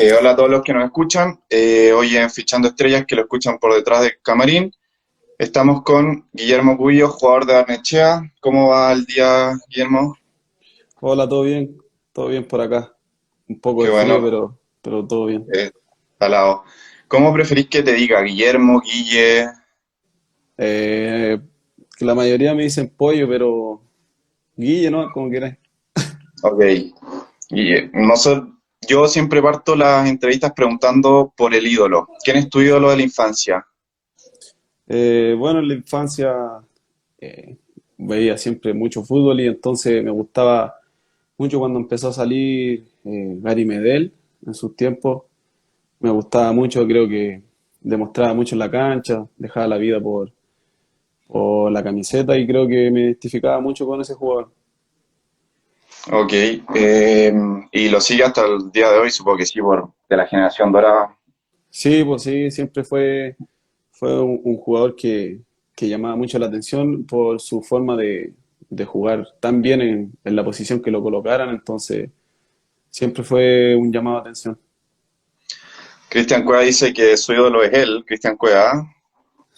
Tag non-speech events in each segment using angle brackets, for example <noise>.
Eh, hola a todos los que nos escuchan. Eh, hoy en Fichando Estrellas, que lo escuchan por detrás del camarín, estamos con Guillermo Cubillo, jugador de Arnechea. ¿Cómo va el día, Guillermo? Hola, ¿todo bien? Todo bien por acá. Un poco Qué de frío, bueno. pero, pero todo bien. Eh, al lado. ¿Cómo preferís que te diga? Guillermo, Guille. Eh, que la mayoría me dicen pollo, pero Guille, ¿no? Como quieras. Ok. Guille. Noso- yo siempre parto las entrevistas preguntando por el ídolo. ¿Quién es tu ídolo de la infancia? Eh, bueno, en la infancia eh, veía siempre mucho fútbol y entonces me gustaba mucho cuando empezó a salir eh, Gary Medel en sus tiempos. Me gustaba mucho, creo que demostraba mucho en la cancha, dejaba la vida por, por la camiseta y creo que me identificaba mucho con ese jugador. Ok. eh, y lo sigue hasta el día de hoy, supongo que sí, por de la generación dorada. Sí, pues sí, siempre fue, fue un, un jugador que, que llamaba mucho la atención por su forma de, de jugar tan bien en, en la posición que lo colocaran, entonces siempre fue un llamado de atención. Cristian Cueva dice que su ídolo es él, Cristian Cueva.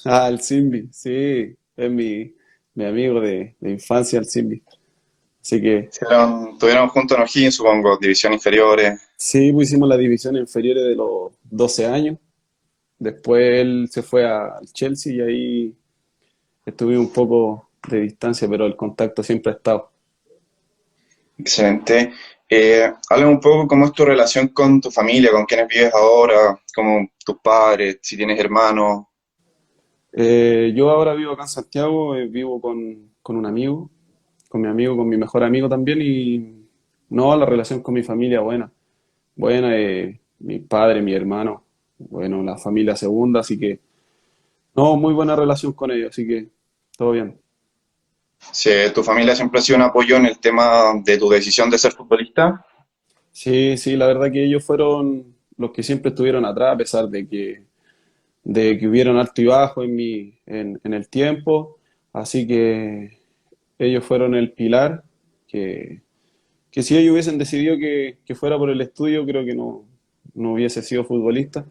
Ah, el Simbi, sí, es mi, mi amigo de, de infancia, el Simbi. Así que Estuvieron juntos en O'Higgins, supongo, división inferiores. sí, pues hicimos la división inferiores de los 12 años. Después él se fue al Chelsea y ahí estuve un poco de distancia, pero el contacto siempre ha estado. Excelente. Eh, háblame un poco cómo es tu relación con tu familia, con quiénes vives ahora, como tus padres, si tienes hermanos. Eh, yo ahora vivo acá en Santiago, eh, vivo con, con un amigo, con mi amigo, con mi mejor amigo también y no, la relación con mi familia buena, buena, eh, mi padre, mi hermano, bueno, la familia segunda, así que no, muy buena relación con ellos, así que todo bien. Tu familia siempre ha sido un apoyo en el tema de tu decisión de ser futbolista. Sí, sí, la verdad que ellos fueron los que siempre estuvieron atrás, a pesar de que, de que hubieron alto y bajo en mi, en, en el tiempo. Así que ellos fueron el pilar que, que si ellos hubiesen decidido que, que fuera por el estudio, creo que no, no hubiese sido futbolista.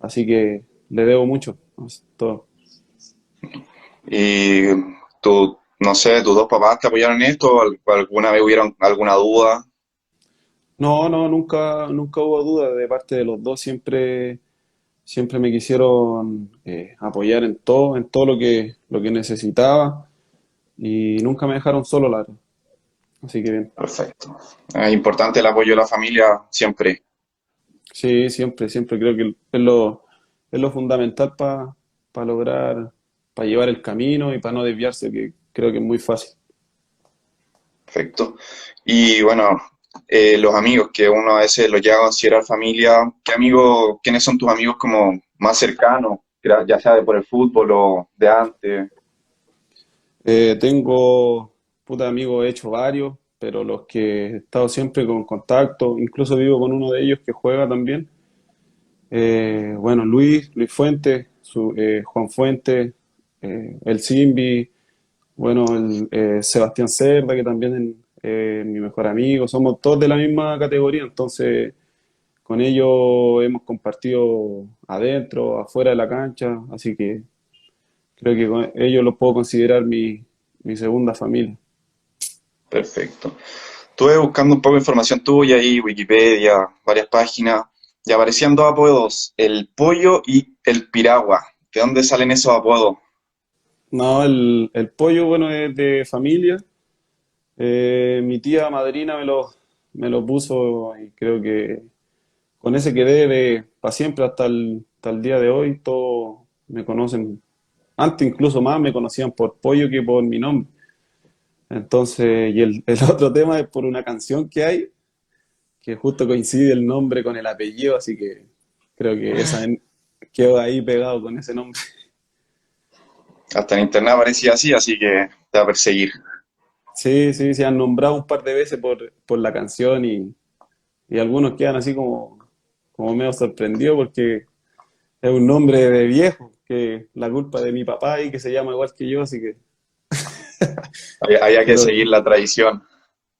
Así que le debo mucho a todo. Y tú, no sé, tus dos papás te apoyaron en esto, alguna vez hubieron alguna duda. No, no, nunca, nunca hubo duda de parte de los dos. Siempre, siempre me quisieron eh, apoyar en todo, en todo lo que, lo que necesitaba y nunca me dejaron solo, la. Así que bien. Perfecto. Es importante el apoyo de la familia siempre. Sí, siempre, siempre creo que es lo, es lo fundamental para lograr, para llevar el camino y para no desviarse, que creo que es muy fácil. Perfecto. Y bueno, eh, los amigos que uno a veces los llega a considerar familia, ¿qué amigos, quiénes son tus amigos como más cercanos, ya sea de por el fútbol o de antes? Eh, tengo, puta amigos, he hecho varios, pero los que he estado siempre con contacto, incluso vivo con uno de ellos que juega también. Eh, bueno, Luis, Luis Fuentes, su- eh, Juan Fuentes, eh, el Simbi, bueno, el, Sebastián Cerda, que también es mi mejor amigo, somos todos de la misma categoría, entonces con ellos hemos compartido adentro, afuera de la cancha, así que creo que con ellos los puedo considerar mi, mi segunda familia. Perfecto. Estuve buscando un poco de información tuya ahí, Wikipedia, varias páginas, y aparecían dos apodos, el pollo y el piragua. ¿De dónde salen esos apodos? No, el, el pollo, bueno, es de familia. Eh, mi tía madrina me lo, me lo puso y creo que con ese quedé de para siempre hasta el, hasta el día de hoy. Todos me conocen, antes incluso más me conocían por pollo que por mi nombre. Entonces, y el, el <laughs> otro tema es por una canción que hay, que justo coincide el nombre con el apellido, así que creo que esa quedó ahí pegado con ese nombre. Hasta en internet aparecía así, así que te va a perseguir. Sí, sí, se han nombrado un par de veces por, por la canción y, y algunos quedan así como, como medio sorprendidos porque es un nombre de viejo, que la culpa de mi papá y que se llama igual que yo, así que... <laughs> Había que seguir la tradición.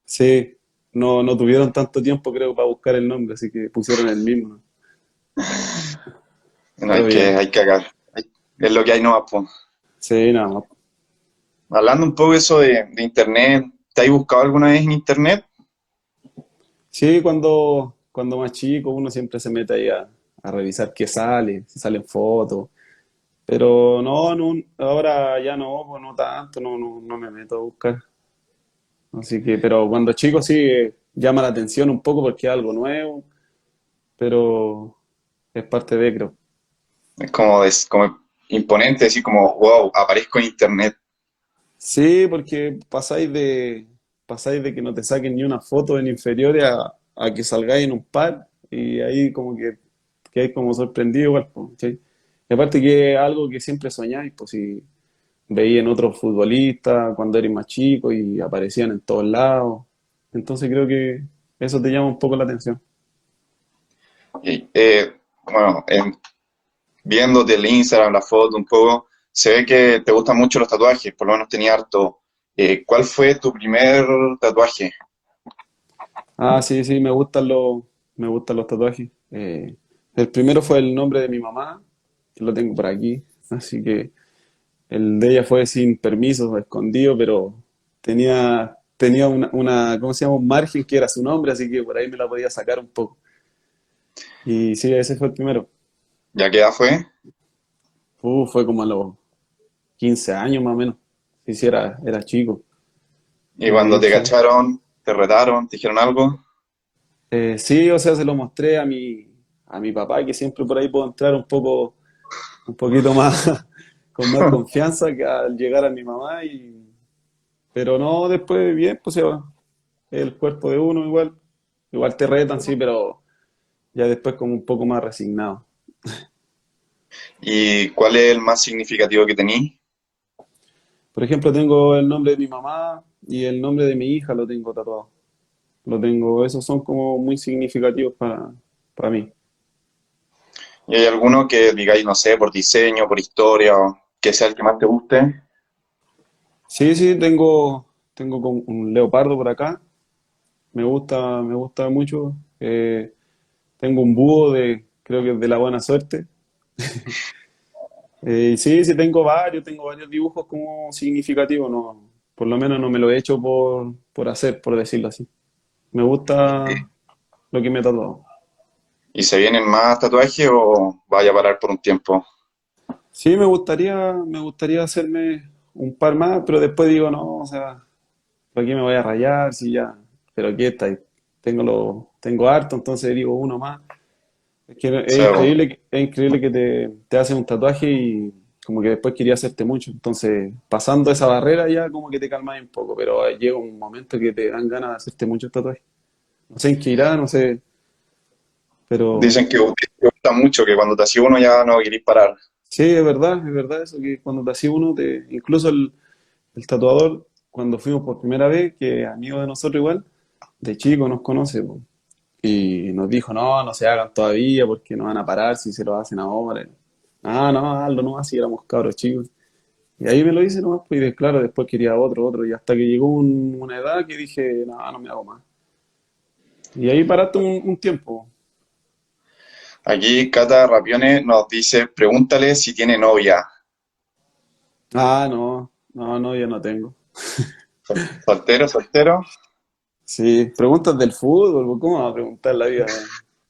Sí, no, no tuvieron tanto tiempo creo para buscar el nombre, así que pusieron el mismo. No, <laughs> hay que, hay que. Es lo que hay no pues. Sí, nada Hablando un poco eso de, internet, ¿te has buscado alguna vez en internet? Sí, cuando, cuando más chico uno siempre se mete ahí a, revisar qué sale, si salen fotos. Pero no, no, ahora ya no, pues no tanto, no, no, no me meto a buscar. Así que, pero cuando chico sí eh, llama la atención un poco porque es algo nuevo, pero es parte de, creo. Es como, es como imponente, así como, wow, aparezco en internet. Sí, porque pasáis de, pasáis de que no te saquen ni una foto en inferiores a, a que salgáis en un par y ahí como que hay como sorprendido igual. Y aparte que es algo que siempre soñáis, pues si veía en otros futbolistas cuando eres más chico y aparecían en todos lados. Entonces creo que eso te llama un poco la atención. Eh, bueno, viéndote el Instagram, la foto un poco, se ve que te gustan mucho los tatuajes, por lo menos tenía harto. Eh, ¿Cuál fue tu primer tatuaje? Ah, sí, sí, me gustan los, me gustan los tatuajes. Eh, el primero fue el nombre de mi mamá, que lo tengo por aquí, así que el de ella fue sin permiso, escondido, pero tenía, tenía una, una, ¿cómo se llama? Un margen que era su nombre, así que por ahí me la podía sacar un poco. Y sí, ese fue el primero. ¿Ya qué edad fue? Uh, fue como a los 15 años más o menos. Sí, sí, era, era chico. ¿Y cuando te cacharon, te retaron, te dijeron algo? Eh, sí, o sea, se lo mostré a mi, a mi papá, que siempre por ahí puedo entrar un poco, un poquito más, <laughs> con más confianza que al llegar a mi mamá. Y... Pero no, después bien, pues el cuerpo de uno igual. Igual te retan, sí, pero ya después como un poco más resignado. <laughs> ¿Y cuál es el más significativo que tenéis? Por ejemplo, tengo el nombre de mi mamá y el nombre de mi hija lo tengo tatuado. Lo tengo, esos son como muy significativos para, para mí. ¿Y hay alguno que digáis, no sé, por diseño, por historia, que sea el que más te guste? Sí, sí, tengo, tengo un leopardo por acá. Me gusta, me gusta mucho. Eh, tengo un búho de, creo que es de la buena suerte. <laughs> eh, sí, sí, tengo varios, tengo varios dibujos como significativos. No, por lo menos no me lo he hecho por, por hacer, por decirlo así. Me gusta lo que me he tatuado. ¿Y se vienen más tatuajes o vaya a parar por un tiempo? Sí, me gustaría, me gustaría hacerme un par más, pero después digo, no, o sea, ¿por qué me voy a rayar? Si ya, pero aquí está, tengo, lo, tengo harto, entonces digo uno más. Es, que es, increíble, es increíble que te, te haces un tatuaje y como que después quería hacerte mucho. Entonces, pasando esa barrera ya como que te calmas un poco, pero llega un momento que te dan ganas de hacerte muchos tatuajes. No sé en qué irá, no sé, pero... Dicen que te gusta mucho, que cuando te hace uno ya no querés parar. Sí, es verdad, es verdad eso, que cuando te hacía uno, te, incluso el, tatuador, cuando fuimos por primera vez, que amigo de nosotros igual, de chico nos conoce, y nos dijo, no, no se hagan todavía porque no van a parar si se lo hacen ahora. Ah, no, hazlo no, así éramos cabros chicos. Y ahí me lo hice nomás, pues, y claro, después quería otro, otro, y hasta que llegó una edad que dije, no, no me hago más. Y ahí paraste un tiempo. Aquí Cata Rapione nos dice, pregúntale si tiene novia. Ah, no, no, no, yo no tengo. <laughs> ¿Soltero, soltero? Sí, preguntas del fútbol, ¿cómo va a preguntar la vida?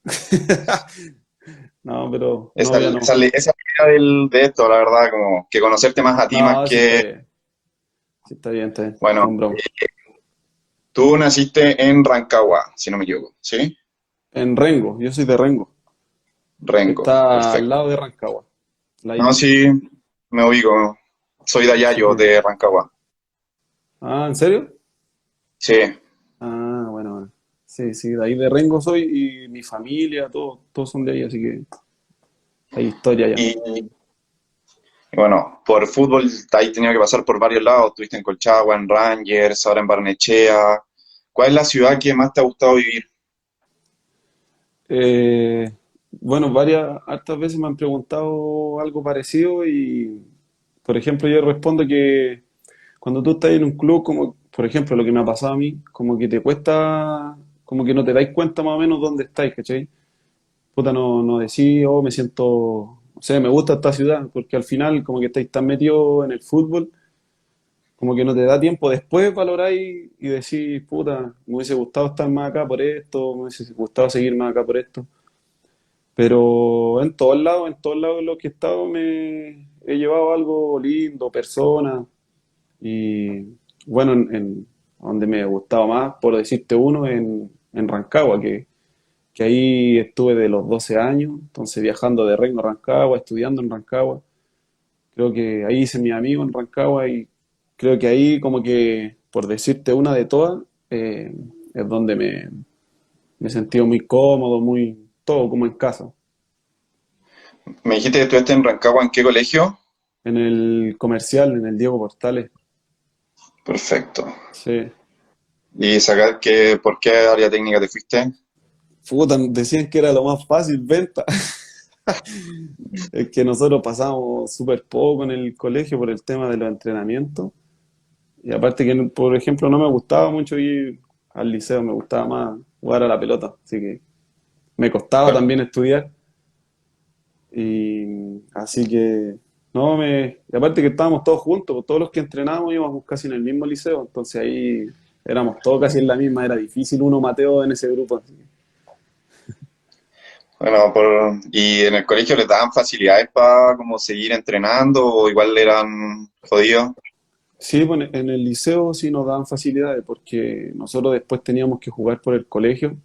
<laughs> no, pero... Esa, no. esa, esa del, de esto, la verdad, como que conocerte más a ti, más que... Sí, está bien, está bien. Bueno, eh, tú naciste en Rancagua, si no me equivoco, ¿sí? En Rengo, yo soy de Rengo. Rengo. Está al lado de Rancagua. No, sí, me ubico. Soy de Ayayo, de Rancagua. Ah, ¿en serio? Sí. Sí, sí, de ahí de Rengo soy y mi familia, todos, todos son de ahí, así que hay historia allá. Y, bueno, por fútbol ahí tenido que pasar por varios lados. Estuviste en Colchagua, en Rangers, ahora en Barnechea. ¿Cuál es la ciudad que más te ha gustado vivir? Eh, bueno, varias, hartas veces me han preguntado algo parecido y, por ejemplo, yo respondo que cuando tú estás en un club, como por ejemplo lo que me ha pasado a mí, como que te cuesta, como que no te dais cuenta más o menos dónde estáis, ¿cachai? Puta, no, no decís, oh, me siento, o sea, me gusta esta ciudad, porque al final como que estáis tan metidos en el fútbol, como que no te da tiempo después valoráis y decís, puta, me hubiese gustado estar más acá por esto, me hubiese gustado seguir más acá por esto. Pero en todos lados, en todos lados en los que he estado me he llevado algo lindo, personas. Y bueno, en, donde me ha gustado más, por decirte uno, en, en Rancagua, que, que ahí estuve de los 12 años, entonces viajando de Reino a Rancagua, estudiando en Rancagua. Creo que ahí hice mi amigo en Rancagua y creo que ahí como que, por decirte una de todas, eh, es donde me, me he sentido muy cómodo, muy todo como en casa. Me dijiste que estuviste en Rancagua, ¿en qué colegio? En el comercial, en el Diego Portales. Perfecto. Sí. ¿Y sacar que, por qué área técnica te fuiste? Puta, decían que era lo más fácil, venta. <laughs> Es que nosotros pasamos súper poco en el colegio por el tema de los entrenamientos. Y aparte que, por ejemplo, no me gustaba mucho ir al liceo, me gustaba más jugar a la pelota. Así que me costaba también estudiar. Y así que, no, me... Y aparte que estábamos todos juntos, todos los que entrenábamos íbamos casi en el mismo liceo. Entonces ahí éramos todos casi en la misma, era difícil uno Mateo en ese grupo. que- bueno, por, ¿y en el colegio les daban facilidades para como seguir entrenando o igual eran jodidos? Sí, bueno, en el liceo sí nos daban facilidades porque nosotros después teníamos que jugar por el colegio,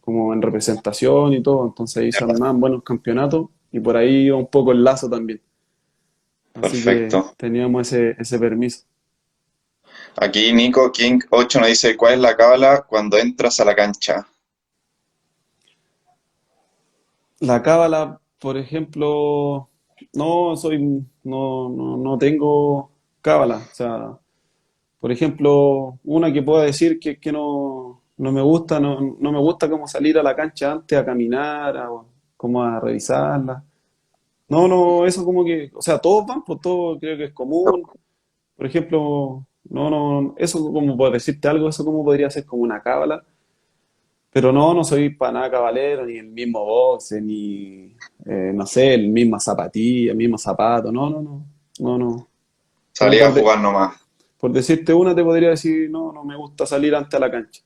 como en representación y todo, entonces ahí se armaban buenos campeonatos y por ahí iba un poco el lazo también. Así que Perfecto. teníamos ese, ese permiso. Aquí Nico King 8 nos dice, ¿cuál es la cábala cuando entras a la cancha? La cábala, por ejemplo, no soy, no, no, no tengo cábala. O sea, por ejemplo, una que pueda decir que, que no, no me gusta, no, no me gusta como salir a la cancha antes a caminar, a, como a revisarla. No, no, eso como que, o sea, todos van, pues todo creo que es común. Por ejemplo, no, no, eso como por decirte algo, eso como podría ser como una cábala. Pero no, no soy para nada cabalero, ni el mismo boxe, ni, eh, no sé, el misma zapatilla, el mismo zapato. No, no, no, no, no. Como Salí a jugar nomás. por decirte una, te podría decir, no, no me gusta salir antes a la cancha.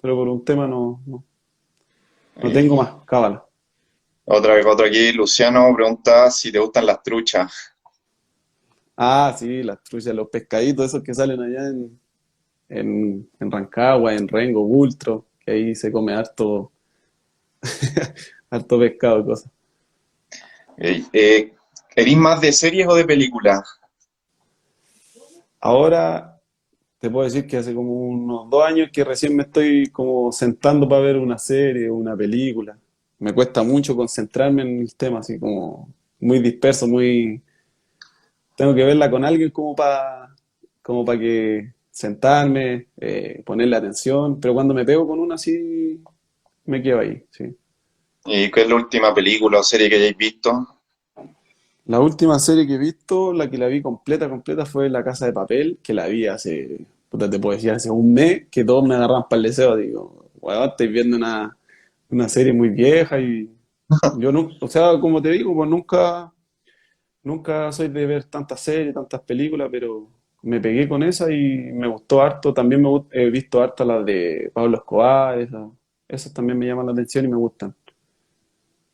Pero por un tema no, no, no tengo Y más cábala. otra, otro aquí, Luciano pregunta si te gustan las truchas. Ah, sí, las truchas, los pescaditos, esos que salen allá en, en, en Rancagua, en Rengo, Bultro, que ahí se come harto, <laughs> harto pescado y cosas. Eh, eh, ¿eres más de series o de películas? Ahora te puedo decir que hace como unos dos años que recién me estoy como sentando para ver una serie o una película. Me cuesta mucho concentrarme en el tema, así como muy disperso, muy... Tengo que verla con alguien como para como para que sentarme, eh, ponerle atención, pero cuando me pego con una así, me quedo ahí, sí. ¿Y qué es la última película o serie que hayáis visto? La última serie que he visto, la que la vi completa, completa, fue La Casa de Papel, que la vi hace, puta, te puedo decir, hace un mes, que todos me agarran para el deseo. Digo, weón, estoy viendo una, una serie muy vieja y <laughs> yo no, o sea, como te digo, pues nunca, nunca soy de ver tantas series, tantas películas, pero me pegué con esa y me gustó harto. También me, gust- he visto harto las de Pablo Escobar, esas, esas también me llaman la atención y me gustan.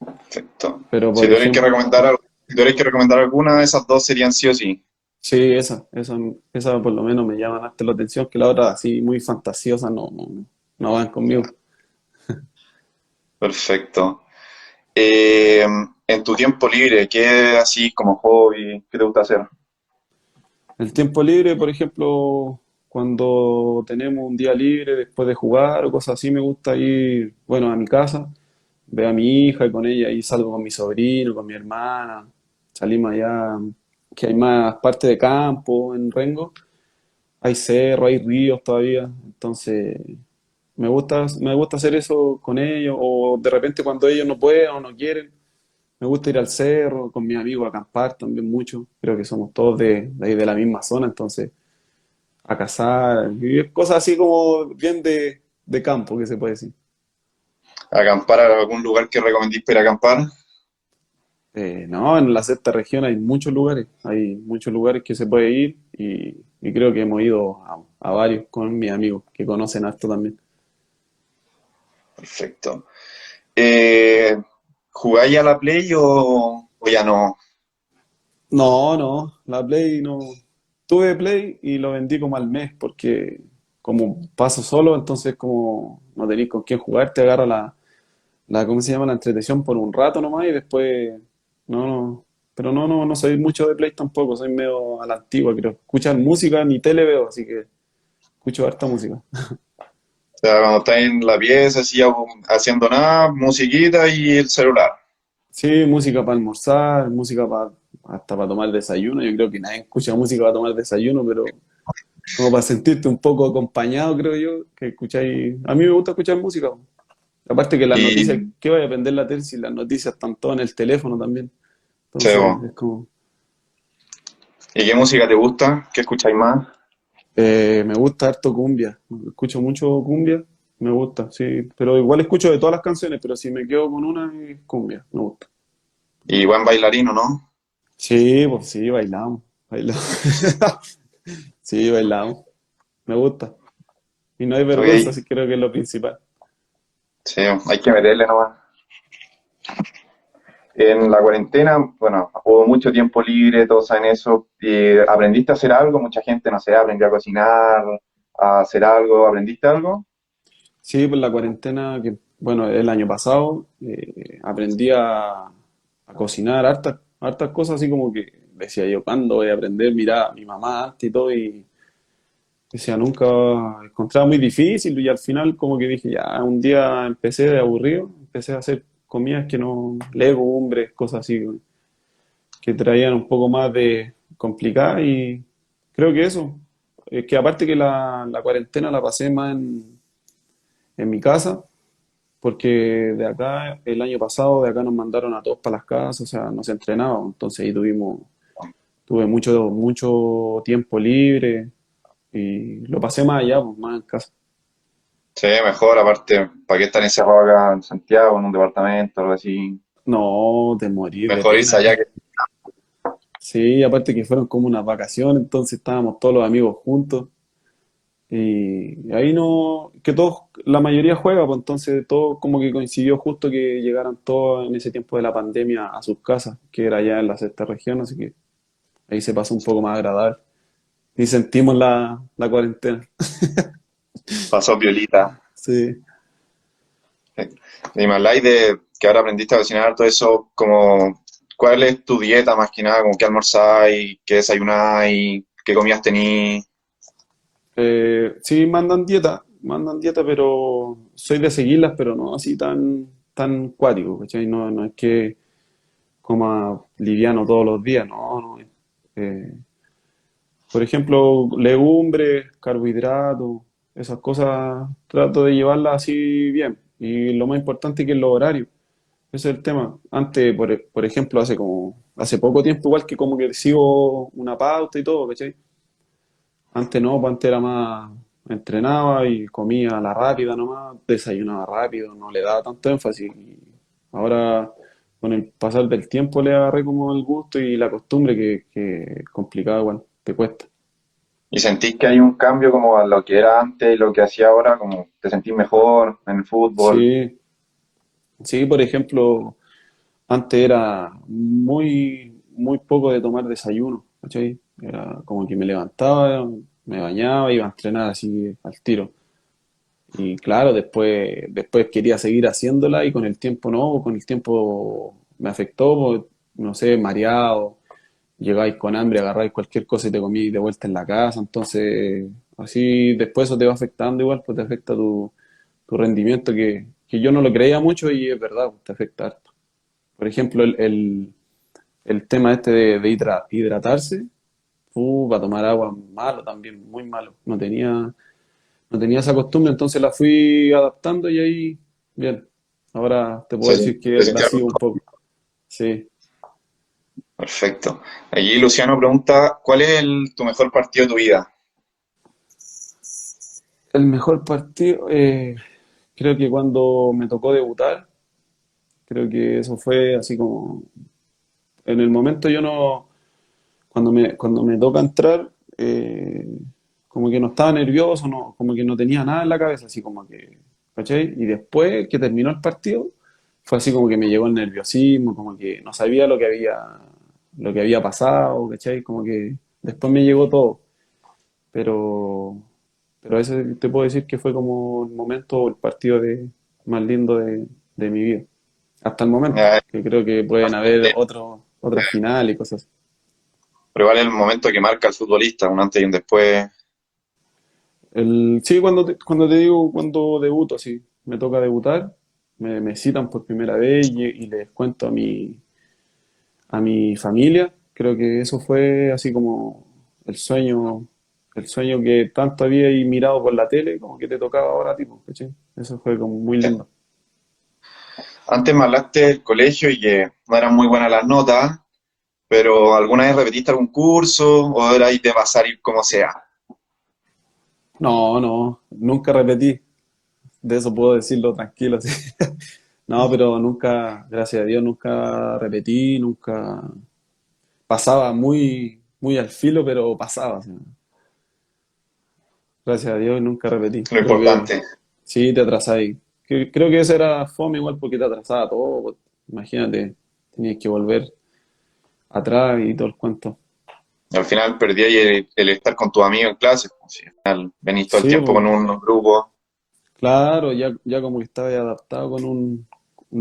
Perfecto. Pero, Si por tuvierais que recomendar, al- si que recomendar alguna, esas dos serían sí o sí. Sí, esa, esa, esa por lo menos me llama harto la atención, que la otra así muy fantasiosa no, no, no, no van conmigo. Perfecto. Eh, en tu tiempo libre, ¿qué así como hobby, qué te gusta hacer? El tiempo libre, por ejemplo, cuando tenemos un día libre después de jugar o cosas así, me gusta ir, bueno, a mi casa, veo a mi hija y con ella ahí salgo con mi sobrino, con mi hermana, salimos allá, que hay más parte de campo en Rengo, hay cerro, hay ríos todavía, entonces Me gusta, me gusta hacer eso con ellos, o de repente cuando ellos no pueden o no quieren, me gusta ir al cerro con mis amigos a acampar también mucho. Creo que somos todos de, de ahí de la misma zona, entonces a cazar, y cosas así como bien de, de campo, que se puede decir. ¿Acampar a algún lugar que recomendís para a acampar? Eh, no, en la sexta región hay muchos lugares, hay muchos lugares que se puede ir y, y creo que hemos ido a, a varios con mis amigos que conocen esto también. Perfecto. Eh, ¿jugáis a la Play o, o ya no? No, no, la Play no. Tuve Play y lo vendí como al mes porque como paso solo, entonces como no tenéis con quién jugar, te agarra la, la, ¿cómo se llama? La entretención por un rato nomás y después, no, no. Pero no, no, no soy mucho de Play tampoco, soy medio a la antigua, creo. Escuchar música ni tele veo, así que escucho harta música. <laughs> Sea, cuando estás en la pieza, así haciendo nada, musiquita y el celular. Sí, música para almorzar, música para hasta para tomar desayuno. Yo creo que nadie escucha música para tomar desayuno, pero como para sentirte un poco acompañado, creo yo, que escucháis. A mí me gusta escuchar música. Aparte que las noticias, ¿qué vaya a aprender la tele si las noticias están todas en el teléfono también? sí, Entonces, es como. ¿Y qué música te gusta? ¿Qué escucháis más? Eh, me gusta harto cumbia. Escucho mucho cumbia, me gusta, sí. Pero igual escucho de todas las canciones, pero si me quedo con una, es cumbia, me gusta. Y buen bailarino, ¿no? Sí, pues sí, bailamos. Bailamos. <laughs> Sí, bailamos. Me gusta. Y no hay vergüenza, sí creo que es lo principal. sí, hay que meterle nomás. En la cuarentena, bueno, hubo mucho tiempo libre, todos saben eso. y ¿aprendiste a hacer algo? Mucha gente, no sé, aprendió a cocinar, a hacer algo. ¿Aprendiste algo? Sí, pues la cuarentena, que bueno, el año pasado eh, aprendí a, a cocinar hartas, hartas cosas, así como que decía yo, ¿cuándo voy a aprender? Mira, mi mamá antes y todo, y decía, nunca encontraba muy difícil, y al final como que dije, ya, un día empecé de aburrido, empecé a hacer comidas que no, legumbres, cosas así, que traían un poco más de complicadas, y creo que eso, es que aparte que la, la cuarentena la pasé más en, en mi casa, porque de acá, el año pasado, de acá nos mandaron a todos para las casas, o sea, nos entrenábamos, entonces ahí tuvimos, tuve mucho, mucho tiempo libre y lo pasé más allá, pues, más en casa. Sí, mejor, aparte, ¿para qué estar encerrado acá en Santiago, en un departamento, algo así? No, te morí Mejor irse allá que... Sí, aparte que fueron como unas vacaciones, entonces estábamos todos los amigos juntos y ahí no, que todos, la mayoría juega, pues entonces todo como que coincidió justo que llegaran todos en ese tiempo de la pandemia a sus casas, que era allá en la sexta región, así que ahí se pasó un poco más agradable y sentimos la, la cuarentena. <laughs> pasó violita. Sí. Y me habláis de que ahora aprendiste a cocinar, todo eso, como, ¿cuál es tu dieta más que nada? Como qué almorzáis, qué desayunáis, qué comidas tenéis. Eh, sí, mandan dieta, mandan dieta, pero soy de seguirlas, pero no así tan, tan cuático, ¿cachai? No, no es que coma liviano todos los días, no, no. Eh, por ejemplo, legumbres, carbohidratos, esas cosas trato de llevarlas así bien. Y lo más importante que es los horarios. Ese es el tema. Antes, por, e- por ejemplo, hace como, hace poco tiempo, igual que como que sigo una pauta y todo, ¿cachai? Antes no, pues antes era más, entrenaba y comía a la rápida nomás, desayunaba rápido, no le daba tanto énfasis. Y ahora, con el pasar del tiempo, le agarré como el gusto y la costumbre que, que complicado igual, te cuesta. ¿Y sentís que hay un cambio como a lo que era antes y lo que hacía ahora? Como te sentís mejor en el fútbol. Sí, sí, por ejemplo, antes era muy, muy poco de tomar desayuno, ¿cachai? Era como que me levantaba, me bañaba, iba a entrenar así al tiro. Y claro, después, después quería seguir haciéndola y con el tiempo no, con el tiempo me afectó, pues, no sé, mareado, llegáis con hambre, agarráis cualquier cosa y te comí de vuelta en la casa, entonces así después eso te va afectando igual, pues te afecta tu, tu rendimiento que, que yo no lo creía mucho y es verdad, pues, te afecta harto. Por ejemplo, el, el, el tema este de, de hidra- hidratarse, uh, para tomar agua, malo también, muy malo. No tenía, no tenía esa costumbre, entonces la fui adaptando y ahí, bien. Ahora te puedo Sí, decir que la sigo un poco. Sí. Perfecto. Allí Luciano pregunta, ¿cuál es el- tu mejor partido de tu vida? El mejor partido, eh, creo que cuando me tocó debutar, creo que eso fue así como, en el momento yo no, cuando me, cuando me toca entrar, eh, como que no estaba nervioso, no, como que no tenía nada en la cabeza, así como que, ¿cachai? Y después que terminó el partido, fue así como que me llegó el nerviosismo, como que no sabía lo que había, lo que había pasado, ¿cachai? Como que después me llegó todo, pero, pero ese te puedo decir que fue como el momento, el partido de, más lindo de, de mi vida, hasta el momento, Ah, que creo que pueden haber otros, otras finales y cosas así. Pero igual es el momento que marca al futbolista, un antes y un después. El, sí, cuando te, cuando te digo, cuando debuto, sí, me toca debutar, me, me citan por primera vez y, y les cuento a mi, a mi familia. Creo que eso fue así como el sueño, el sueño que tanto había mirado por la tele, como que te tocaba ahora, tipo, ¿cachai? Eso fue como muy lindo. Antes me hablaste del colegio y que no eran muy buenas las notas, pero ¿alguna vez repetiste algún curso o era ahí de pasar ir como sea? No, no, nunca repetí, de eso puedo decirlo tranquilo, sí. <laughs> No, pero nunca, gracias a Dios, nunca repetí, nunca pasaba muy, muy al filo, pero pasaba, o sea, gracias a Dios nunca repetí. Lo Creo que importante. sí, te atrasáis. Creo que ese era fome igual porque te atrasaba todo. pues, Imagínate, tenías que volver atrás y todo el cuento. Al final perdí el, el estar con tus amigos en clase. pues, al final venís todo el Sí, tiempo pues, con un grupo. claro, ya, ya como que estaba adaptado con un,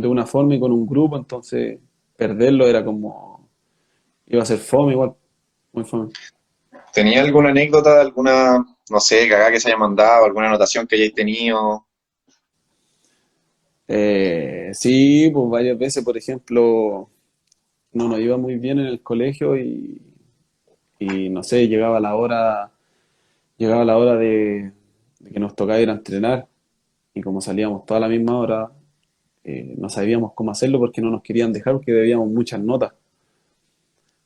de una forma y con un grupo, entonces perderlo era como, iba a ser fome igual, muy fome. ¿Tenía alguna anécdota de alguna, no sé, cagada que se haya mandado, alguna anotación que hayáis tenido? Eh, sí, pues varias veces, por ejemplo, no nos iba muy bien en el colegio y, y no sé, llegaba la hora, llegaba la hora de, de que nos tocaba ir a entrenar y como salíamos toda la misma hora, eh, no sabíamos cómo hacerlo porque no nos querían dejar porque debíamos muchas notas.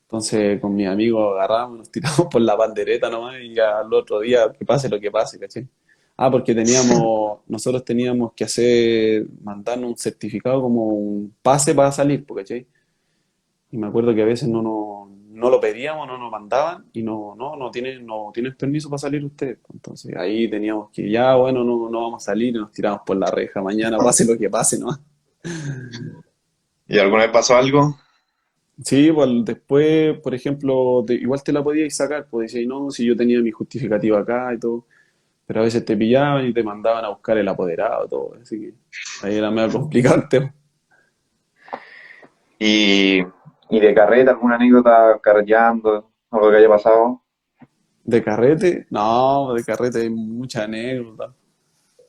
Entonces con mis amigos agarramos, nos tiramos por la bandereta nomás y al otro día que pase lo que pase, ¿cachai? Ah, porque teníamos, <laughs> nosotros teníamos que hacer, mandarnos un certificado como un pase para salir, ¿cachai? Y me acuerdo que a veces no, no, no lo pedíamos, no nos mandaban y no, no, no tienen, no tienes permiso para salir ustedes. Entonces ahí teníamos que, ya, bueno, no, no vamos a salir y nos tiramos por la reja. Mañana pase lo que pase, ¿no? <laughs> ¿Y alguna vez pasó algo? Sí, pues después, por ejemplo, te- igual te la podíais sacar, pues decíais, no, si yo tenía mi justificativo acá y todo, pero a veces te pillaban y te mandaban a buscar el apoderado, todo, así que ahí era medio complicado el tema. ¿Y, y de carreta, alguna anécdota carreteando, algo que haya pasado? ¿De carrete? No, de carrete hay mucha anécdota,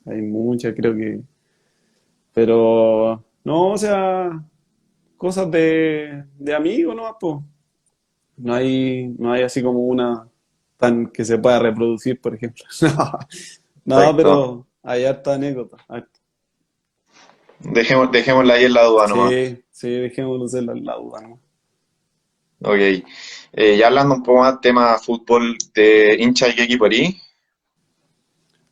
hay mucha, creo que, pero no, o sea, cosas de, de amigos, ¿no? Pues, no hay, no hay así como una tan que se pueda reproducir, por ejemplo. <laughs> No, no, Perfecto. pero hay harta anécdota. harta. Dejemos, dejémosla ahí en la duda nomás. Sí, sí, dejémoslo la, la duda, ¿no? Ok. Eh, ya hablando un poco más tema fútbol, de hincha qué equipo eres?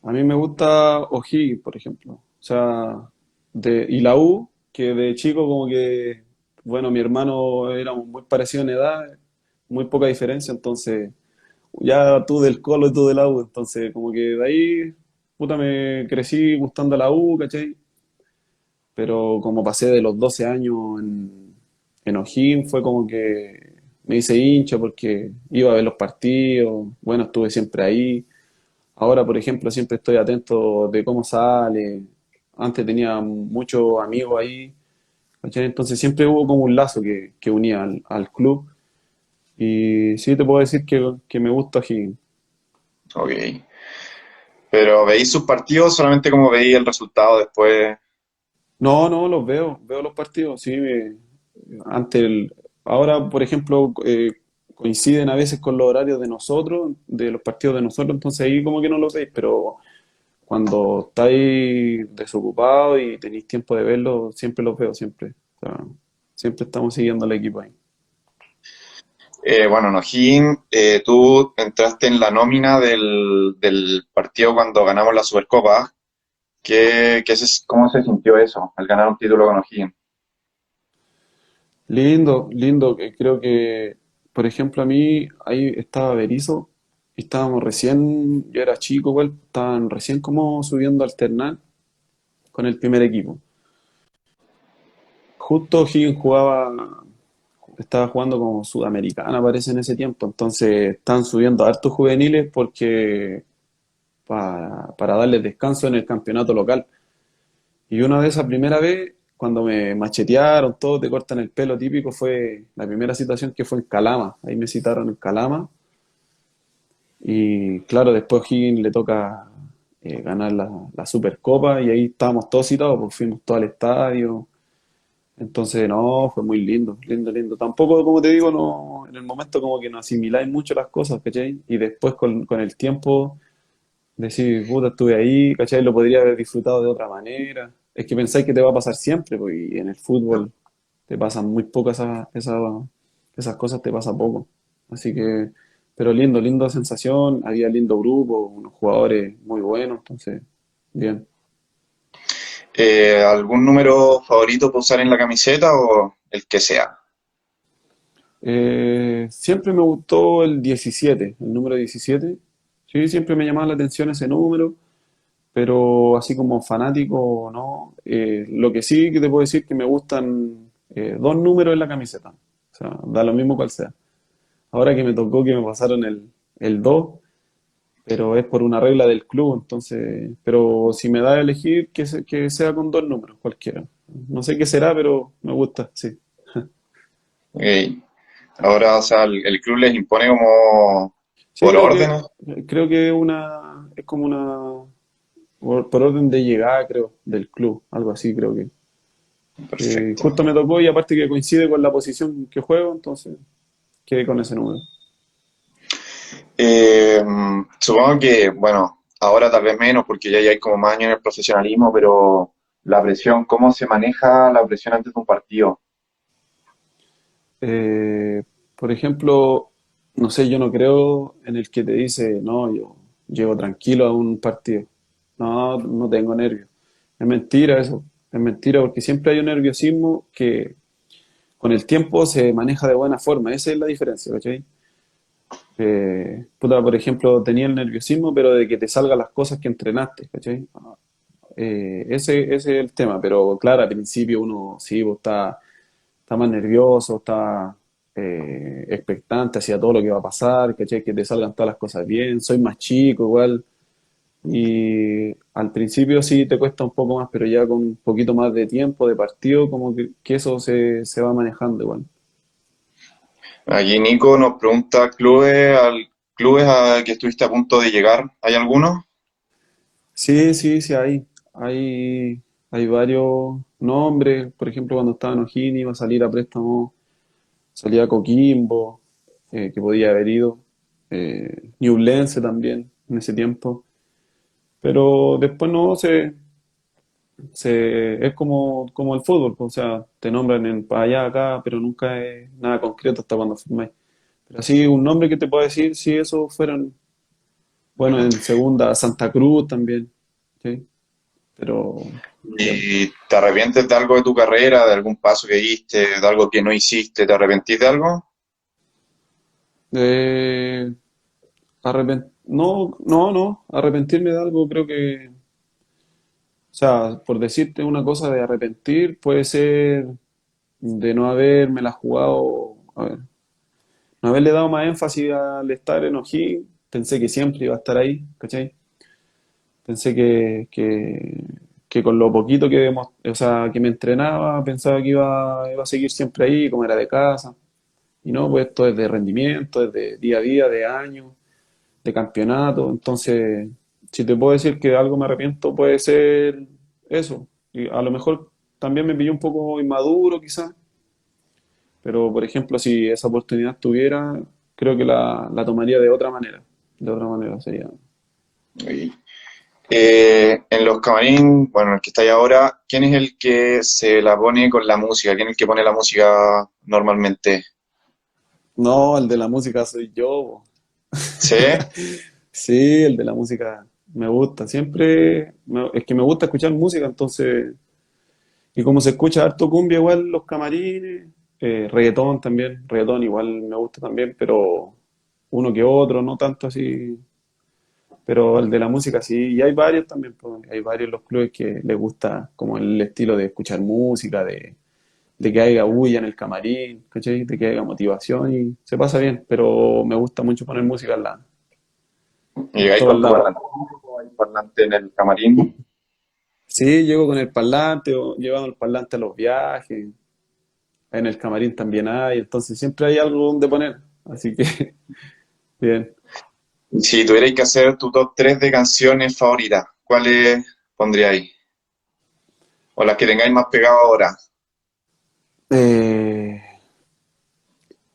A mí me gusta O'Higgins, por ejemplo. O sea, de, y la U, que de chico como que, bueno, mi hermano éramos muy parecidos en edad, muy poca diferencia, entonces ya tú del Colo y tú de la U, entonces como que de ahí, puta, me crecí gustando la U, ¿cachai? Pero como pasé de los 12 años en, en fue como que me hice hincha porque iba a ver los partidos, bueno, estuve siempre ahí. Ahora, por ejemplo, siempre estoy atento de cómo sale. Antes tenía muchos amigos ahí. Entonces siempre hubo como un lazo que, que unía al, al club. Y sí te puedo decir que, que me gusta O'Higgins. Ok. Pero ¿veis sus partidos solamente como veis el resultado después? No, no, los veo, veo los partidos, sí. me- antes el- ahora, por ejemplo, eh, coinciden a veces con los horarios de nosotros, de los partidos de nosotros, entonces ahí como que no los veis, pero cuando estáis desocupados y tenéis tiempo de verlo, siempre los veo, siempre. Siempre estamos siguiendo al equipo ahí. Eh, bueno, Nojín, eh, tú entraste en la nómina del, partido cuando ganamos la Supercopa. ¿Qué, cómo se sintió eso, al ganar un título con O'Higgins? Lindo, lindo, que creo que, por ejemplo, a mí ahí estaba Berizzo y estábamos recién, yo era chico igual, estaban recién como subiendo a alternar con el primer equipo. Justo Higgins jugaba, estaba jugando como Sudamericana, parece, en ese tiempo, entonces estaban subiendo a hartos juveniles porque para, para darles descanso en el campeonato local. Y una de esa primera vez, cuando me machetearon, todo, te cortan el pelo típico, fue la primera situación que fue en Calama. Ahí me citaron en Calama. Y claro, después Higgins le toca eh, ganar la, Supercopa y ahí estábamos todos citados, pues fuimos todos al estadio. Entonces, no, fue muy lindo, lindo, lindo. Tampoco, como te digo, no, en el momento como que no asimiláis mucho las cosas, ¿cachai? Y después con, con el tiempo decir, puta, estuve ahí, ¿cachai? Lo podría haber disfrutado de otra manera. Es que pensáis que te va a pasar siempre, pues, y en el fútbol te pasan muy pocas esas, esas, esas cosas, te pasa poco. Así que, pero lindo, linda sensación, había lindo grupo, unos jugadores muy buenos, entonces, bien. Eh, ¿algún número favorito para usar en la camiseta o el que sea? Eh, siempre me gustó el 17, el número 17. Sí, siempre me llamaba la atención ese número, pero así como fanático, no. Eh, lo que sí que te puedo decir que me gustan eh, dos números en la camiseta. O sea, da lo mismo cual sea. Ahora que me tocó que me pasaron el, el 2, pero es por una regla del club, entonces, pero si me da a elegir, que, se- que sea con dos números, cualquiera. No sé qué será, pero me gusta, sí. Ok. Ahora, o sea, el, el club les impone como Sí, por creo órdenes. que, creo que una, es como una, por, por orden de llegada, creo, del club, algo así creo que. Perfecto. justo me tocó y aparte que coincide con la posición que juego, entonces quedé con ese número. Eh, supongo que, bueno, ahora tal vez menos porque ya, ya hay como más años en el profesionalismo, pero la presión, ¿cómo se maneja la presión antes de un partido? Eh, por ejemplo, no sé, yo no creo en el que te dice, no, yo llego tranquilo a un partido. No, no tengo nervios. Es mentira eso, es mentira porque siempre hay un nerviosismo que con el tiempo se maneja de buena forma. Esa es la diferencia, ¿cachai? Eh, puta, por ejemplo, tenía el nerviosismo, pero de que te salgan las cosas que entrenaste, ¿cachai? Eh, ese, ese es el tema, pero claro, al principio uno sí, está, está más nervioso, está eh, expectante hacia todo lo que va a pasar, ¿cachai? Que te salgan todas las cosas bien, soy más chico igual, y al principio sí te cuesta un poco más, pero ya con un poquito más de tiempo, de partido, como que, que eso se, se va manejando igual. Aquí Nico nos pregunta, ¿clubes, al, clubes a que estuviste a punto de llegar? ¿Hay alguno? Sí, sí, sí, hay, hay, hay varios nombres, por ejemplo, cuando estaba en O'Higgins iba a salir a préstamo, salía Coquimbo, eh, que podía haber ido, eh, Ñublense también en ese tiempo, pero después no se, se, es como, como el fútbol, pues, o sea, te nombran en, para allá, acá, pero nunca es nada concreto hasta cuando firmáis. Pero así, un nombre que te puedo decir, si eso fueron, bueno, en segunda, Santa Cruz también, ¿sí? Pero. ¿Y te arrepientes de algo de tu carrera, de algún paso que diste, de algo que no hiciste? ¿Te arrepentís de algo? Eh, arrepent- no, no, no, arrepentirme de algo creo que, o sea, por decirte una cosa de arrepentir, puede ser de no haberme la jugado, a ver, no haberle dado más énfasis al estar en O'Higgins, pensé que siempre iba a estar ahí, ¿cachai? Pensé que, que, que con lo poquito que, o sea, que me entrenaba, pensaba que iba, iba a seguir siempre ahí, como era de casa. Y no, pues esto es de rendimiento, es de día a día, de años, de campeonato. Entonces, si te puedo decir que algo me arrepiento, puede ser eso. Y a lo mejor también me pilló un poco inmaduro, quizás. Pero, por ejemplo, si esa oportunidad tuviera, creo que la, la tomaría de otra manera. De otra manera sería. Eh, en los camarín, bueno, el que está ahí ahora, ¿quién es el que se la pone con la música? ¿Quién es el que pone la música normalmente? No, el de la música soy yo. ¿Sí? <laughs> Sí, el de la música me gusta. Siempre, me- es que me gusta escuchar música, entonces, y como se escucha harto cumbia igual los camarines, eh, reggaetón también, reggaetón igual me gusta también, pero uno que otro, no tanto así. Pero el de la música sí, y hay varios también, pues, hay varios los clubes que les gusta como el estilo de escuchar música, de, de que haya bulla en el camarín, ¿cachai? De que haya motivación y se pasa bien, pero me gusta mucho poner música en la, ¿Y llegáis con tu parlante? ¿O ¿Hay parlante en el camarín? Sí, llego con el parlante o llevamos el parlante a los viajes, en el camarín también hay, entonces siempre hay algo donde poner, así que <laughs> bien. Si tuvierais que hacer tu top 3 de canciones favoritas, ¿cuáles pondríais? O las que tengáis más pegado ahora. Eh,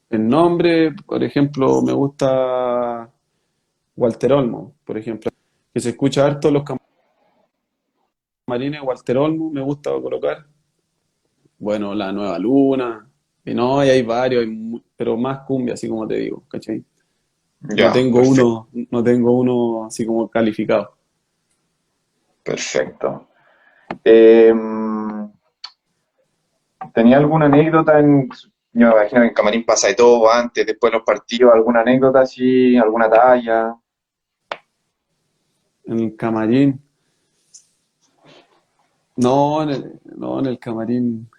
el nombre, por ejemplo, me gusta Walter Olmo, por ejemplo, que se escucha harto los camarines, Walter Olmo, me gusta colocar. Bueno, La Nueva Luna, y no, y hay varios, hay pero más cumbia, así como te digo, ¿cachai? No Ya, tengo perfecto. uno, no tengo uno así como calificado. Perfecto. Eh, ¿tenía alguna anécdota en, yo me imagino que en Camarín pasa de todo antes, después de los partidos, alguna anécdota así, alguna talla? En el camarín, no, en el, no, en el camarín,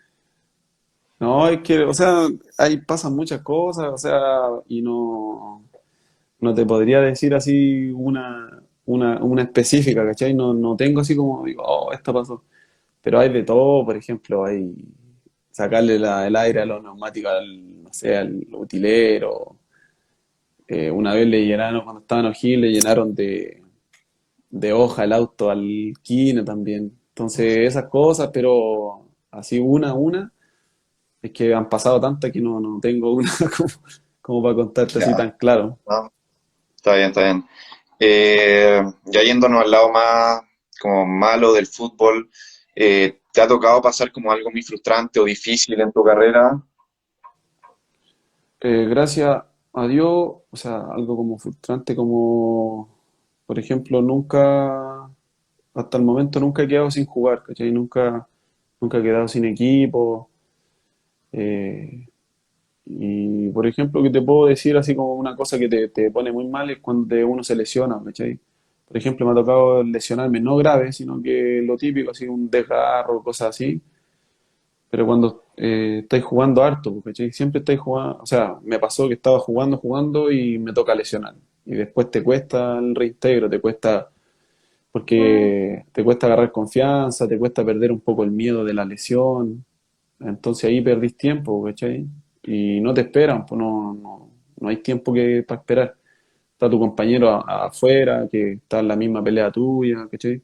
no, es que, o sea, ahí pasan muchas cosas, o sea, y no, no te podría decir así una, una, una específica, ¿cachai? No, no tengo así como, digo, oh, esto pasó. Pero hay de todo, por ejemplo, hay sacarle la- el aire a los neumáticos al, no sé, al utilero. Eh, una vez le llenaron, cuando estaban O'Higgins, le llenaron de, de hoja el auto al Kine también. Entonces, esas cosas, pero así una a una, es que han pasado tantas que no, no tengo una <laughs> como, como para contarte así tan claro. Está bien, está bien. Eh, ya yéndonos al lado más como malo del fútbol, eh, ¿te ha tocado pasar como algo muy frustrante o difícil en tu carrera? Eh, gracias a Dios, o sea, algo como frustrante, como, por ejemplo, nunca, hasta el momento nunca he quedado sin jugar, ¿cachai? Nunca, nunca he quedado sin equipo. eh, y, por ejemplo, que te puedo decir así como una cosa que te, te pone muy mal es cuando uno se lesiona, ¿cachai? Por ejemplo, me ha tocado lesionarme, no grave, sino que lo típico, así un desgarro, cosas así. Pero cuando eh, estáis jugando harto, ¿cachai? Siempre estáis jugando, o sea, me pasó que estaba jugando, jugando y me toca lesionar. Y después te cuesta el reintegro, te cuesta, porque te cuesta agarrar confianza, te cuesta perder un poco el miedo de la lesión. Entonces ahí perdís tiempo, ¿cachai? Y no te esperan, pues no, no, no hay tiempo que para esperar. Está tu compañero afuera, que está en la misma pelea tuya, ¿cachai?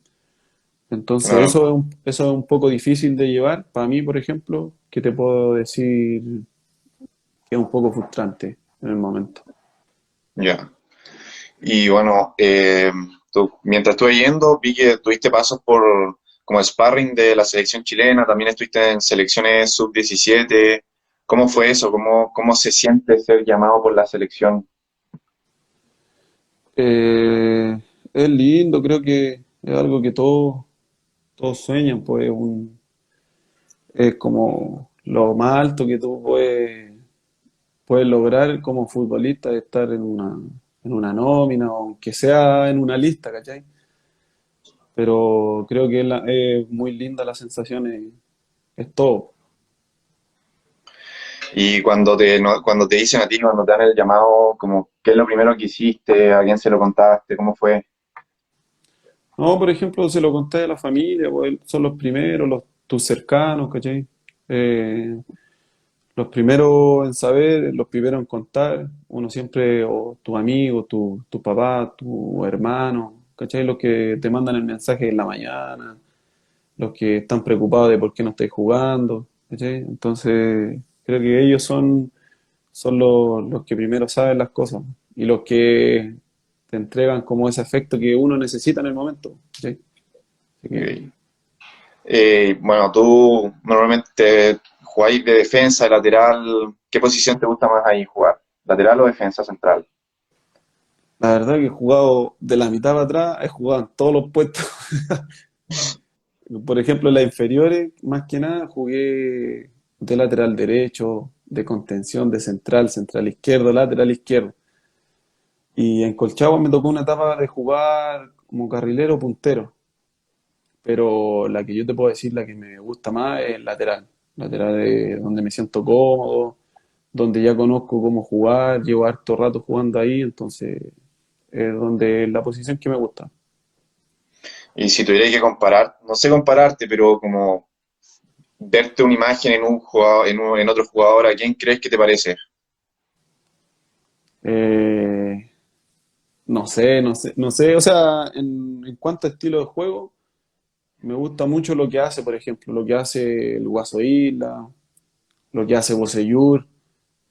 Entonces, Claro, eso es un, eso es un poco difícil de llevar. Para mí, por ejemplo, que te puedo decir que es un poco frustrante en el momento. ya. Y bueno, eh, tú, mientras estuve yendo, vi que tuviste pasos por como sparring de la selección chilena, también estuviste en selecciones sub-17. ¿Cómo fue eso? ¿Cómo, cómo se siente ser llamado por la selección? Eh, es lindo, creo que es algo que todos, todos sueñan, pues es como lo más alto que tú puedes, puedes lograr como futbolista, es estar en una, en una nómina, aunque sea en una lista, ¿cachai? Pero creo que es, es muy linda la sensación, es, es todo. Y cuando te, no- cuando te dicen a ti, cuando te dan el llamado, como, ¿qué es lo primero que hiciste? ¿A quién se lo contaste? ¿Cómo fue? No, por ejemplo, se lo conté a la familia, pues son los primeros, los, tus cercanos, ¿cachai? Eh, los primeros en saber, los primeros en contar, uno siempre, o tu amigo, tu, tu papá, tu hermano, ¿cachai? Los que te mandan el mensaje en la mañana, los que están preocupados de por qué no estáis jugando, ¿cachai? Entonces, creo que ellos son, son los, los que primero saben las cosas y los que te entregan como ese efecto que uno necesita en el momento. ¿sí? Así que-. Eh, bueno, tú normalmente jugáis de defensa, de lateral. ¿Qué posición te gusta más ahí jugar? ¿Lateral o defensa central? La verdad que he jugado de la mitad para atrás, he jugado en todos los puestos. <laughs> Por ejemplo, en las inferiores, más que nada, jugué de lateral derecho, de contención, de central, central izquierdo, lateral izquierdo. Y en Colchagua me tocó una etapa de jugar como carrilero puntero. Pero la que yo te puedo decir, la que me gusta más es lateral. Lateral es donde me siento cómodo, donde ya conozco cómo jugar, llevo harto rato jugando ahí, entonces es donde la posición que me gusta. Y si tuvierais que comparar, no sé compararte, pero como verte una imagen en un jugador, en un- en otro jugador, ¿a quién crees que te parece? Eh, no sé, no sé, no sé, o sea, en, en cuanto a estilo de juego, me gusta mucho lo que hace, por ejemplo, lo que hace el Guaso Isla, lo que hace Bocellur,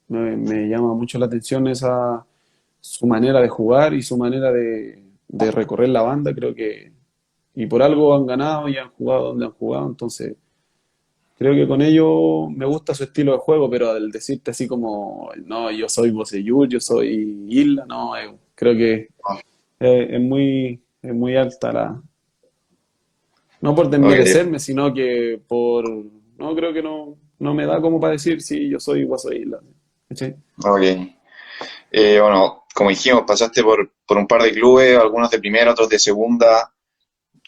me, me llama mucho la atención esa, su manera de jugar y su manera de, de recorrer la banda, creo que, y por algo han ganado y han jugado donde han jugado, entonces creo que con ello me gusta su estilo de juego, pero al decirte así como, no, yo soy Bocellur, yo soy Isla, no, eh, creo que eh, es muy, es muy alta la, no por desmerecerme, sino que por, no, creo que no, no me da como para decir si yo soy Guaso Isla, ¿cachai? Ok. Eh, bueno, como dijimos, pasaste por, por un par de clubes, algunos de primera, otros de segunda.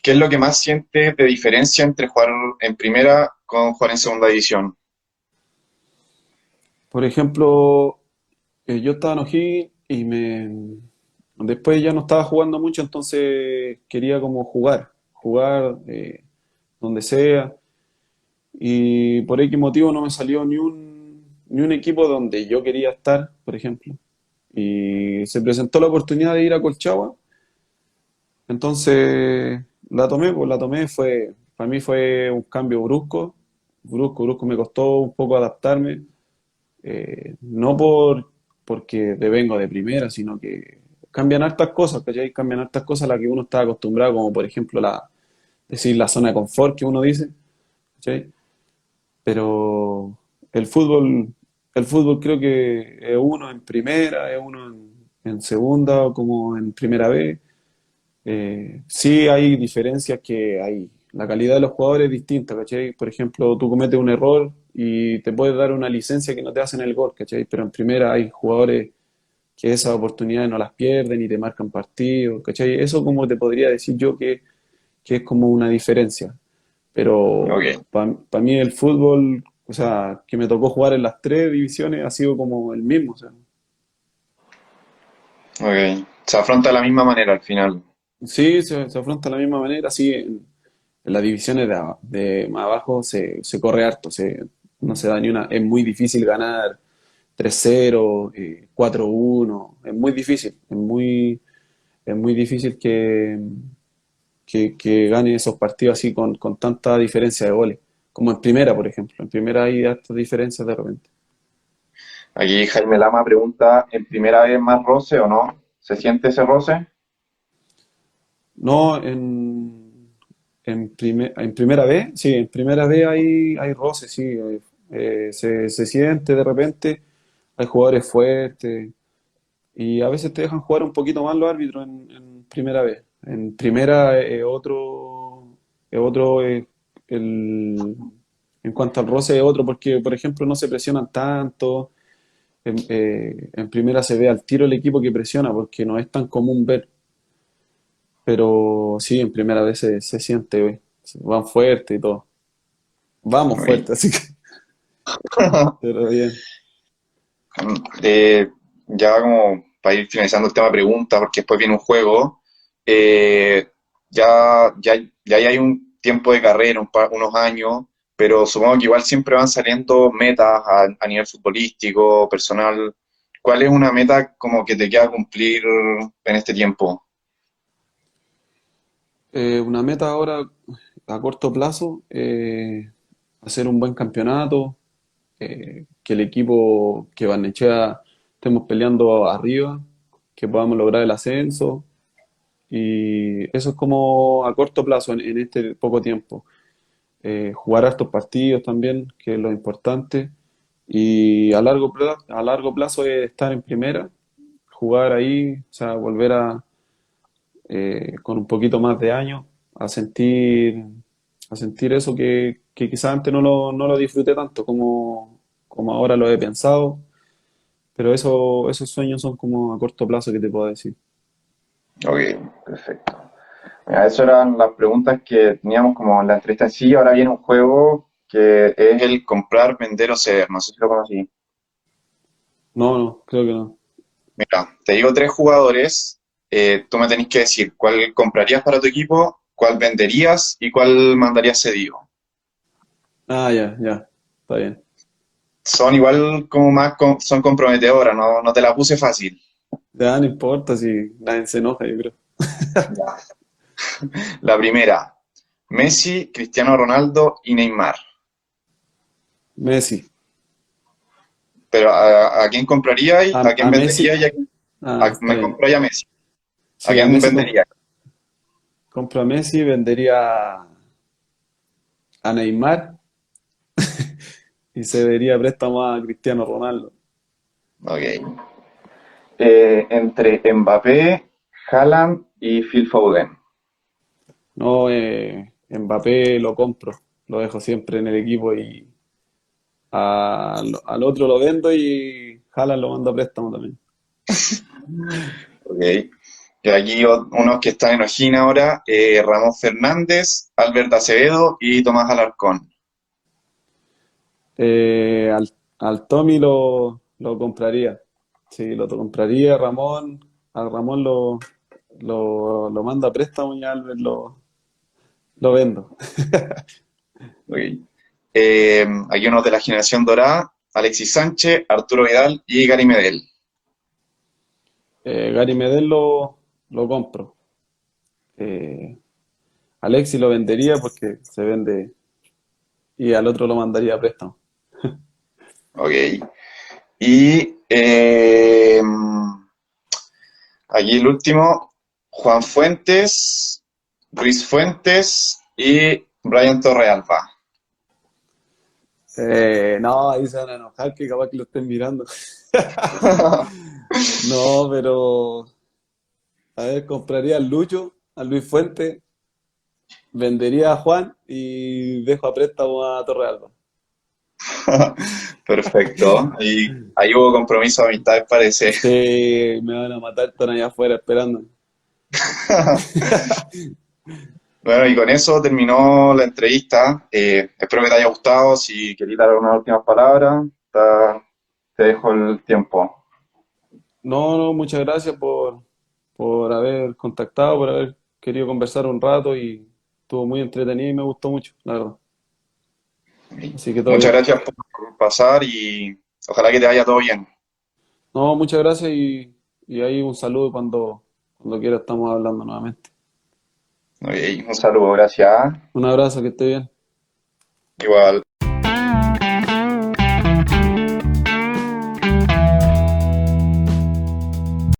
¿Qué es lo que más sientes de diferencia entre jugar en primera con jugar en segunda división? Por ejemplo, eh, yo estaba en O'Higgins y me después ya no estaba jugando mucho, entonces quería como jugar, jugar eh, donde sea. Y por X motivo no me salió ni un, ni un equipo donde yo quería estar, por ejemplo. Y se presentó la oportunidad de ir a Colchagua. Entonces la tomé, pues la tomé, fue, para mí fue un cambio brusco, brusco, brusco, me costó un poco adaptarme. Eh, no por porque devengo de primera, sino que cambian hartas cosas, ¿cachai? Cambian hartas cosas a las que uno está acostumbrado, como por ejemplo la, decir la zona de confort que uno dice, ¿cachai? Pero el fútbol, el fútbol creo que es uno en primera, es uno en, en segunda o como en primera B. Eh, sí hay diferencias que hay. La calidad de los jugadores es distinta, ¿cachai? Por ejemplo, tú cometes un error y te puedes dar una licencia que no te hacen el gol, ¿cachai? Pero en primera hay jugadores que esas oportunidades no las pierden y te marcan partidos, ¿cachai? Eso como te podría decir yo que, que es como una diferencia. Pero para mí el fútbol, o sea, que me tocó jugar en las tres divisiones ha sido como el mismo, o sea. Ok. Se afronta de la misma manera al final. Sí, se, se afronta de la misma manera, sí, en las divisiones de, de más abajo se, se corre harto, se, no se da ni una, es muy difícil ganar 3-0, eh, 4-1, es muy difícil, es muy, es muy difícil que, que, que gane esos partidos así con, con tanta diferencia de goles, como en primera, por ejemplo, en primera hay hartas diferencias de repente. Aquí Jaime Lama pregunta, ¿en primera vez más roce o no? ¿Se siente ese roce? No, en, en, prime- en primera vez, sí, en primera vez hay, hay roce, sí, eh, eh, se, se siente de repente, hay jugadores fuertes y a veces te dejan jugar un poquito más los árbitros en, primera vez. En primera es otro, es otro eh, el, en cuanto al roce es otro, porque por ejemplo no se presionan tanto, en, en primera se ve al tiro el equipo que presiona, porque no es tan común ver. Pero sí, en primera vez se, se siente, güey. Van fuerte y todo. Vamos fuerte, así que, <laughs> pero bien. Eh, ya como para ir finalizando el tema de preguntas, porque después viene un juego, eh, ya, ya, ya hay un tiempo de carrera, un par- unos años, pero supongo que igual siempre van saliendo metas a, a nivel futbolístico, personal. ¿Cuál es una meta como que te queda cumplir en este tiempo? Eh, una meta ahora a corto plazo, eh, hacer un buen campeonato, eh, que el equipo que Barnechea estemos peleando arriba, que podamos lograr el ascenso. Y eso es como a corto plazo en, en este poco tiempo. Eh, jugar estos partidos también, que es lo importante. Y a largo plazo, a largo plazo es estar en primera, jugar ahí, o sea, volver a, eh, con un poquito más de años, a sentir, a sentir eso que, que quizás antes no lo, no lo disfruté tanto como, como ahora lo he pensado. Pero eso, esos sueños son como a corto plazo que te puedo decir. Ok, perfecto. Mira, esas eran las preguntas que teníamos como en la entrevista en sí. Ahora viene un juego que es el comprar, vender o ceder. No sé si lo conocí. No, no, creo que no. Mira, te digo tres jugadores. Eh, tú me tenés que decir cuál comprarías para tu equipo, cuál venderías y cuál mandarías cedido. Ah, ya, ya, está bien. Son igual como más, com- son comprometedoras, no, no te la puse fácil. Ya no importa si nadie se enoja, yo creo. <laughs> La primera, Messi, Cristiano Ronaldo y Neymar. Messi. Pero ¿a, a quién compraríais? A, ¿A quién a Messi. venderíais? y a quién- Ah, me compraría a Messi. ¿A Sí, a quién Messi venderíais? compro a Messi, vendería a Neymar <laughs> y cedería préstamo a Cristiano Ronaldo. Ok. Eh, entre Mbappé, Haaland y Phil Foden. No, eh, Mbappé lo compro, lo dejo siempre en el equipo y al, al otro lo vendo y Haaland lo mando a préstamo también. <laughs> Ok. Y aquí unos que están en Ojina ahora, eh, Ramón Fernández, Albert Acevedo y Tomás Alarcón. Eh, al, al Tommy lo, lo compraría. Sí, lo compraría. Ramón, a Ramón lo, lo, lo manda a préstamo y a Albert lo, lo vendo. <laughs> Ok. Eh, aquí unos de la generación dorada, Alexis Sánchez, Arturo Vidal y Gary Medel. Eh, Gary Medel lo, lo compro. Eh, Alexi lo vendería porque se vende y al otro lo mandaría a préstamo. <laughs> Ok. Y eh, aquí el último, Juan Fuentes, Luis Fuentes y Brian Torrealba. Eh, no, ahí se van a enojar que capaz que lo estén mirando. <laughs> No, pero a ver, compraría al Lucho, a Luis Fuente, vendería a Juan y dejo a préstamo a Torrealba. <laughs> Perfecto. Y ahí hubo compromiso de amistad, parece. Sí, me van a matar, están allá afuera esperando. <laughs> Bueno, y con eso terminó la entrevista. Eh, espero que te haya gustado. Si querías dar unas últimas palabras, ta- te dejo el tiempo. No, no, muchas gracias por, por haber contactado, por haber querido conversar un rato y estuvo muy entretenido y me gustó mucho, la verdad. Así que todo Muchas bien. gracias por pasar y ojalá que te vaya todo bien. No, muchas gracias y, y ahí un saludo cuando, cuando quiera estamos hablando nuevamente. Ok, un saludo, gracias. Un abrazo, que esté bien. Igual.